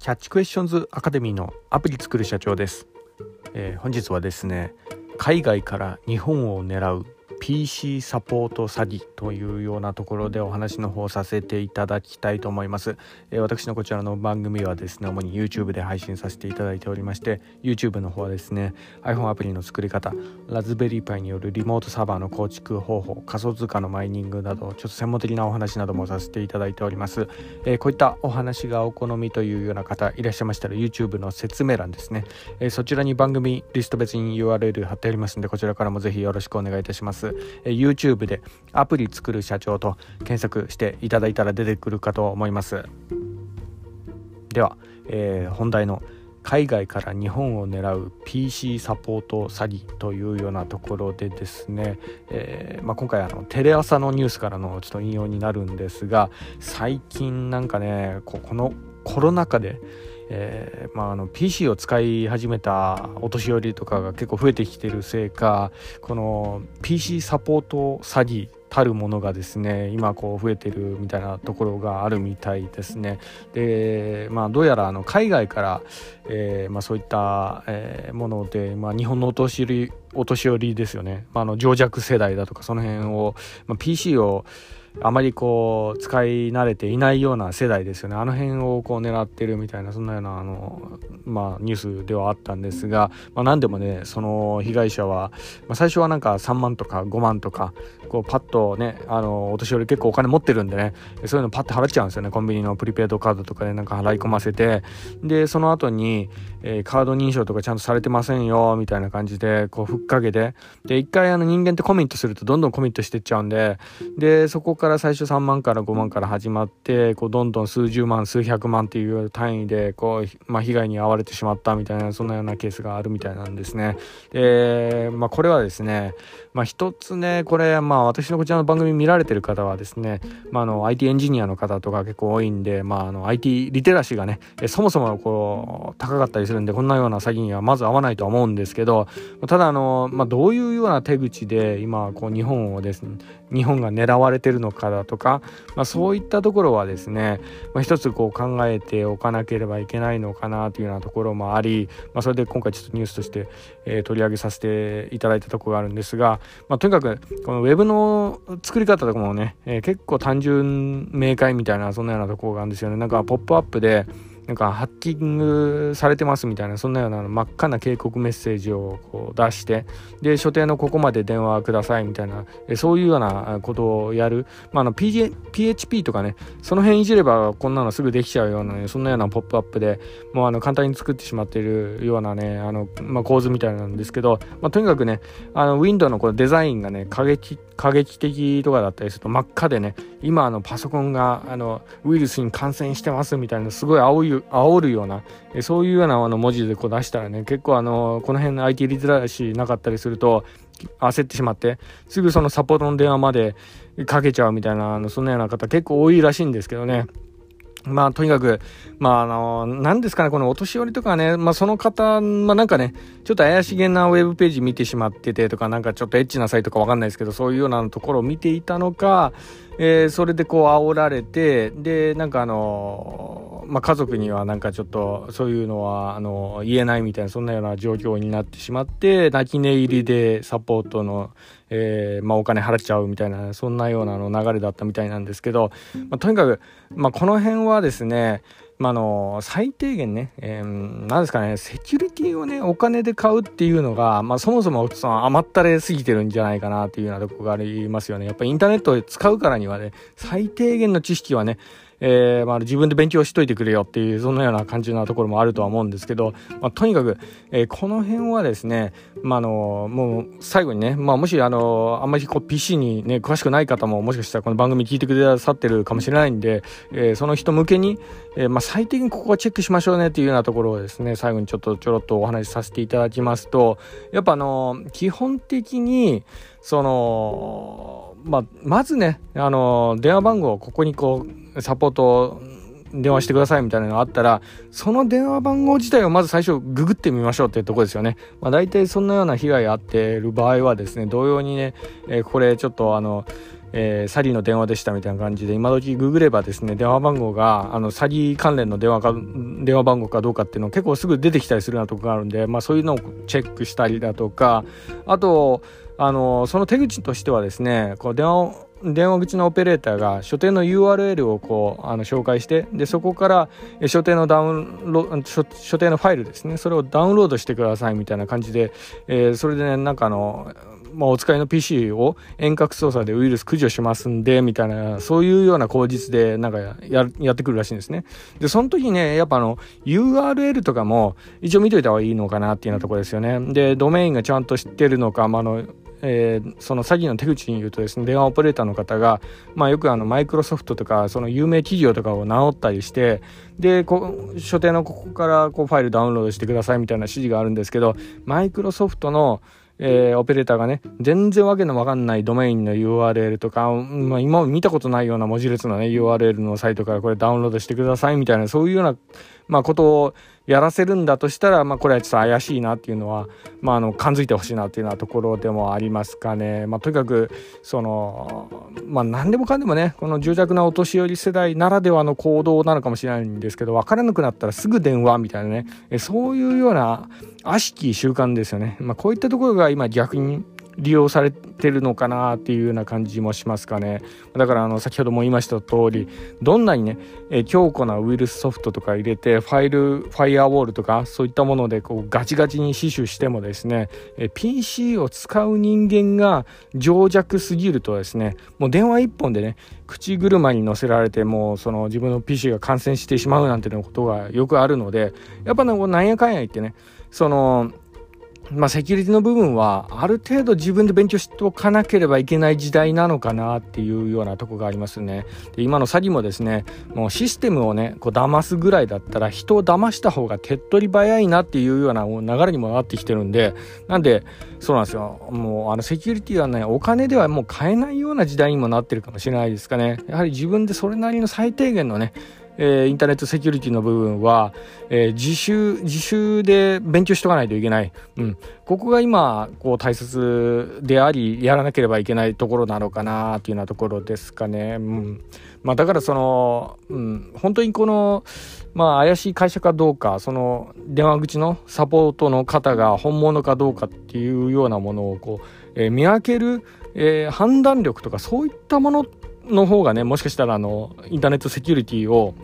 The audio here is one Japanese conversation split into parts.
キャッチクエスチョンズアカデミーのアプリ作る社長です、えー、本日はですね海外から日本を狙う PC サポート詐欺というようなところでお話の方させていただきたいと思います、えー、私のこちらの番組はですね主に YouTube で配信させていただいておりまして YouTube の方はですね iPhone アプリの作り方ラズベリーパイによるリモートサーバーの構築方法仮想通貨のマイニングなどちょっと専門的なお話などもさせていただいております、えー、こういったお話がお好みというような方いらっしゃいましたら YouTube の説明欄ですね、えー、そちらに番組リスト別に URL 貼ってありますのでこちらからもぜひよろしくお願いいたします。え YouTube でアプリ作る社長と検索していただいたら出てくるかと思います。では、えー、本題の海外から日本を狙う PC サポート詐欺というようなところでですね、えー、まあ、今回あのテレ朝のニュースからのちょっと引用になるんですが最近なんかねこのコロナ禍でえー、まあ、あの PC を使い始めたお年寄りとかが結構増えてきてるせいかこの PC サポート詐欺たるものがですね今こう増えてるみたいなところがあるみたいですね。でまあどうやらあの海外から、えーまあ、そういった、えー、もので、まあ、日本のお年寄りお年寄りですよね、まあ、あの情弱世代だとかその辺を、まあ、PC をあまりこう使い慣れていないような世代ですよね。あの辺をこう狙ってるみたいなそんなようなあの、まあ、ニュースではあったんですが、まあ、何でもねその被害者は、まあ、最初はなんか3万とか5万とかこうパッとねあのお年寄り結構お金持ってるんでねそういうのパッと払っちゃうんですよね。コンビニのプリペイドカードとかでなんか払い込ませて。でその後に、えー、カード認証とかちゃんとされてませんよみたいな感じでこうふっかけてで一回あの人間ってコミットするとどんどんコミットしてっちゃうんで。でそこから最初3万から5万から始まってこうどんどん数十万数百万っていう単位でこう、まあ、被害に遭われてしまったみたいなそんなようなケースがあるみたいなんですね。で、まあ、これはですね、まあ、一つねこれ、まあ、私のこちらの番組見られてる方はですね、まあ、あの IT エンジニアの方とか結構多いんで、まあ、あの IT リテラシーがねそもそもこう高かったりするんでこんなような詐欺にはまず合わないとは思うんですけどただあの、まあ、どういうような手口で今こう日本をですね日本が狙われてるのかだとか、まあ、そういったところはですね、まあ、一つこう考えておかなければいけないのかなというようなところもあり、まあ、それで今回ちょっとニュースとして、えー、取り上げさせていただいたところがあるんですが、まあ、とにかくこのウェブの作り方とかもね、えー、結構単純明快みたいなそんなようなところがあるんですよね。なんかポップアップでなんかハッキングされてますみたいなそんなような真っ赤な警告メッセージをこう出してで所定のここまで電話くださいみたいなそういうようなことをやる、まあ、あの PHP とかねその辺いじればこんなのすぐできちゃうような、ね、そんなようなポップアップでもうあの簡単に作ってしまっているようなねあの、まあ、構図みたいなんですけど、まあ、とにかくねあの Windows のこのデザインがね過激過激的とかだったりすると真っ赤でね今あのパソコンがあのウイルスに感染してますみたいなすごい煽い煽るようなそういうようなあの文字でこう出したらね結構あのこの辺の IT リテラシーなかったりすると焦ってしまってすぐそのサポートの電話までかけちゃうみたいなあのそんなような方結構多いらしいんですけどね。まあ、とにかく、まあ、あの、何ですかね、このお年寄りとかね、まあ、その方、まあ、なんかね、ちょっと怪しげなウェブページ見てしまっててとか、なんかちょっとエッチなサイトかわかんないですけど、そういうようなところを見ていたのか、えー、それでこう煽られて、で、なんかあの、まあ、家族にはなんかちょっとそういうのはあの言えないみたいなそんなような状況になってしまって泣き寝入りでサポートの、えーまあ、お金払っちゃうみたいなそんなようなの流れだったみたいなんですけど、まあ、とにかく、まあ、この辺はですねまあ、の最低限ね、えー、なんですかねセキュリティをねお金で買うっていうのが、まあ、そもそもその甘ったれすぎてるんじゃないかなっていうようなとこがありますよね。やっぱりインターネットで使うからにはね最低限の知識はねえー、まあ、自分で勉強しといてくれよっていう、そんなような感じなところもあるとは思うんですけど、まあ、とにかく、えー、この辺はですね、まあ、の、もう最後にね、まあ、もし、あの、あんまりこう PC にね、詳しくない方ももしかしたらこの番組聞いてくださってるかもしれないんで、えー、その人向けに、えまあ、最低限ここはチェックしましょうねっていうようなところをですね、最後にちょっとちょろっとお話しさせていただきますと、やっぱあの、基本的に、その、まあ、まずね、あの、電話番号をここにこう、サポート電話してくださいみたいなのがあったら、その電話番号自体をまず最初ググってみましょうっていうとこですよね。まあ大体そんなような被害あってる場合はですね、同様にね、えー、これちょっとあの、えー、詐欺の電話でしたみたいな感じで今時ググればですね電話番号があの詐欺関連の電話か電話番号かどうかっていうの結構すぐ出てきたりするようなとこがあるんで、まあ、そういうのをチェックしたりだとかあとあのその手口としてはですねこう電話電話口のオペレーターが所定の URL をこうあの紹介してでそこから所定のダウンロ所所定のファイルですねそれをダウンロードしてくださいみたいな感じで、えー、それでねなんかあのまあ、お使いの PC を遠隔操作でウイルス駆除しますんでみたいなそういうような口実でなんかややってくるらしいんですね。でその時ねやっぱあの URL とかも一応見といた方がいいのかなっていうようなとこですよね。でドメインがちゃんと知ってるのか、まあ、あのえー、その詐欺の手口に言うとですね電話オペレーターの方が、まあ、よくあのマイクロソフトとかその有名企業とかを名乗ったりしてでこ所定のここからこうファイルダウンロードしてくださいみたいな指示があるんですけどマイクロソフトのえー、オペレーターがね、全然わけのわかんないドメインの URL とか、まあ、今見たことないような文字列のね、URL のサイトからこれダウンロードしてくださいみたいな、そういうような、まあ、ことをやらせるんだとしたら、まあ、これはちょっと怪しいなっていうのは、まあ、あの感づいてほしいなっていうようなところでもありますかね。まあ、とにかくその、まあ、何でもかんでもねこの脆弱なお年寄り世代ならではの行動なのかもしれないんですけど分からなくなったらすぐ電話みたいなねそういうような悪しき習慣ですよね。まあ、こういったところが今逆に利用されてるのかなっていうような感じもしますかね。だからあの先ほども言いました通りどんなにね、え強固なウイルスソフトとか入れてファイルファイアウォールとかそういったものでこうガチガチに死守してもですね、え PC を使う人間が情弱すぎるとですねもう電話1本でね口車に乗せられてもうその自分の PC が感染してしまうなんていうことがよくあるのでやっぱなんやかんや言ってねそのまあ、セキュリティの部分はある程度自分で勉強しておかなければいけない時代なのかなっていうようなとこがありますね。で今の詐欺もですねもうシステムをねこう騙すぐらいだったら人を騙した方が手っ取り早いなっていうような流れにもなってきてるんでなんでそうなんですよもうあのセキュリティはねお金ではもう買えないような時代にもなってるかもしれないですかね。やはり自分でそれなりの最低限のねえー、インターネットセキュリティの部分は、えー、自習自習で勉強しとかないといけない、うん、ここが今こう大切でありやらなければいけないところなのかなというようなところですかね。うん。まあ、だからその、うん、本当にこの、まあ、怪しい会社かどうかその電話口のサポートの方が本物かどうかっていうようなものをこう、えー、見分ける、えー、判断力とかそういったものの方がねもしかしたらあのインターネットセキュリティを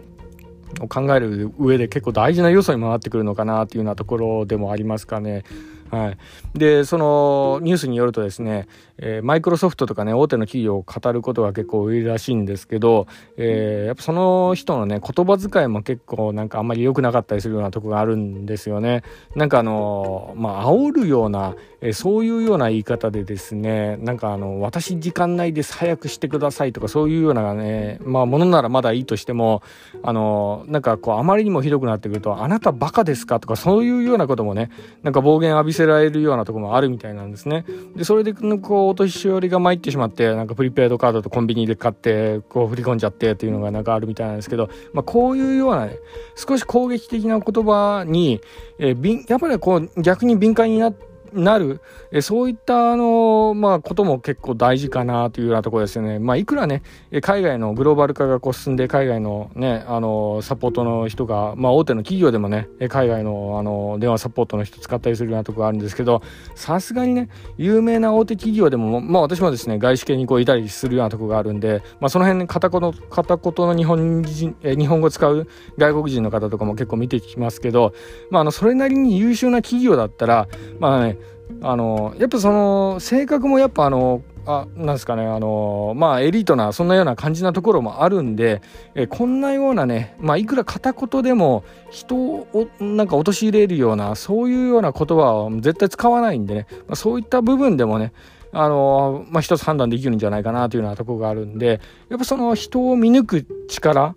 を考える上で結構大事な要素に回ってくるのかなというようなところでもありますかね。はい、でそのニュースによるとですね、えー、マイクロソフトとかね大手の企業を語ることが結構多いらしいんですけど、えー、やっぱその人のね言葉遣いも結構なんかあんまり良くなかったりするようなとこがあるんですよね。なんかあのまあ煽るような、えー、そういうような言い方でですねなんかあの私時間内です早くしてくださいとかそういうようなねまあものならまだいいとしてもあのなんかこうあまりにもひどくなってくるとあなたバカですかとかそういうようなこともねなんか暴言浴びせられるようなとこもあるみたいなんですね。で、それで、こう、お年寄りが参ってしまって、なんかプリペイドカードとコンビニで買って、こう振り込んじゃってっていうのがなんかあるみたいなんですけど、まあ、こういうようなね、少し攻撃的な言葉に、えー、やっぱりこう、逆に敏感になって、なる、えそういったあの、まあ、ことも結構大事かなというようなところですよね。まあ、いくらね、海外のグローバル化がこう進んで、海外のね、あの、サポートの人が、まあ、大手の企業でもね、海外のあの、電話サポートの人使ったりするようなところがあるんですけど、さすがにね、有名な大手企業でも、まあ、私もですね、外資系にこういたりするようなところがあるんで、まあ、その辺、ね、片言の、片言の日本人、え日本語使う外国人の方とかも結構見てきますけど、まあ、あの、それなりに優秀な企業だったら、まあね、あのやっぱその性格もやっぱあのあなんですかねあのまあエリートなそんなような感じなところもあるんでえこんなようなねまあいくら片言でも人をなんか陥れるようなそういうような言葉は絶対使わないんでね、まあ、そういった部分でもねあのまあ一つ判断できるんじゃないかなというようなところがあるんでやっぱその人を見抜く力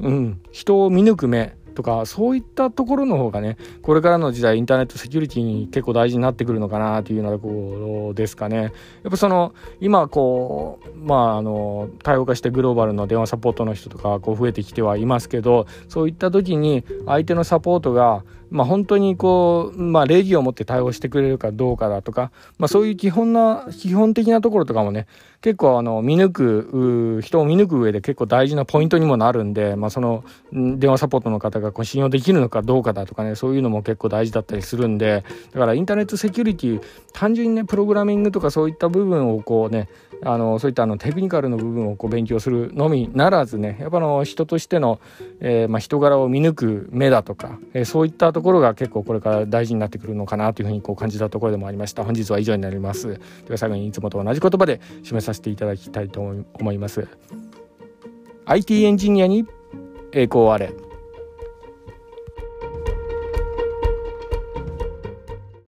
うん人を見抜く目とかそういったところの方がねこれからの時代インターネットセキュリティに結構大事になってくるのかなというようなところですかね。やっぱその今こうまああの多様化してグローバルの電話サポートの人とかこう増えてきてはいますけどそういった時に相手のサポートがまあ、本当にこう、まあ、礼儀を持って対応してくれるかどうかだとか、まあ、そういう基本な基本的なところとかもね結構あの見抜く人を見抜く上で結構大事なポイントにもなるんで、まあ、その電話サポートの方がこう信用できるのかどうかだとかねそういうのも結構大事だったりするんでだからインターネットセキュリティ単純にねプログラミングとかそういった部分をこうねあのそういったあのテクニカルの部分をこう勉強するのみならずねやっぱの人としての、えー、まあ、人柄を見抜く目だとか、えー、そういったとところが結構これから大事になってくるのかなというふうにこう感じたところでもありました。本日は以上になります。では最後にいつもと同じ言葉で締めさせていただきたいと思います。IT エンジニアに栄光あれ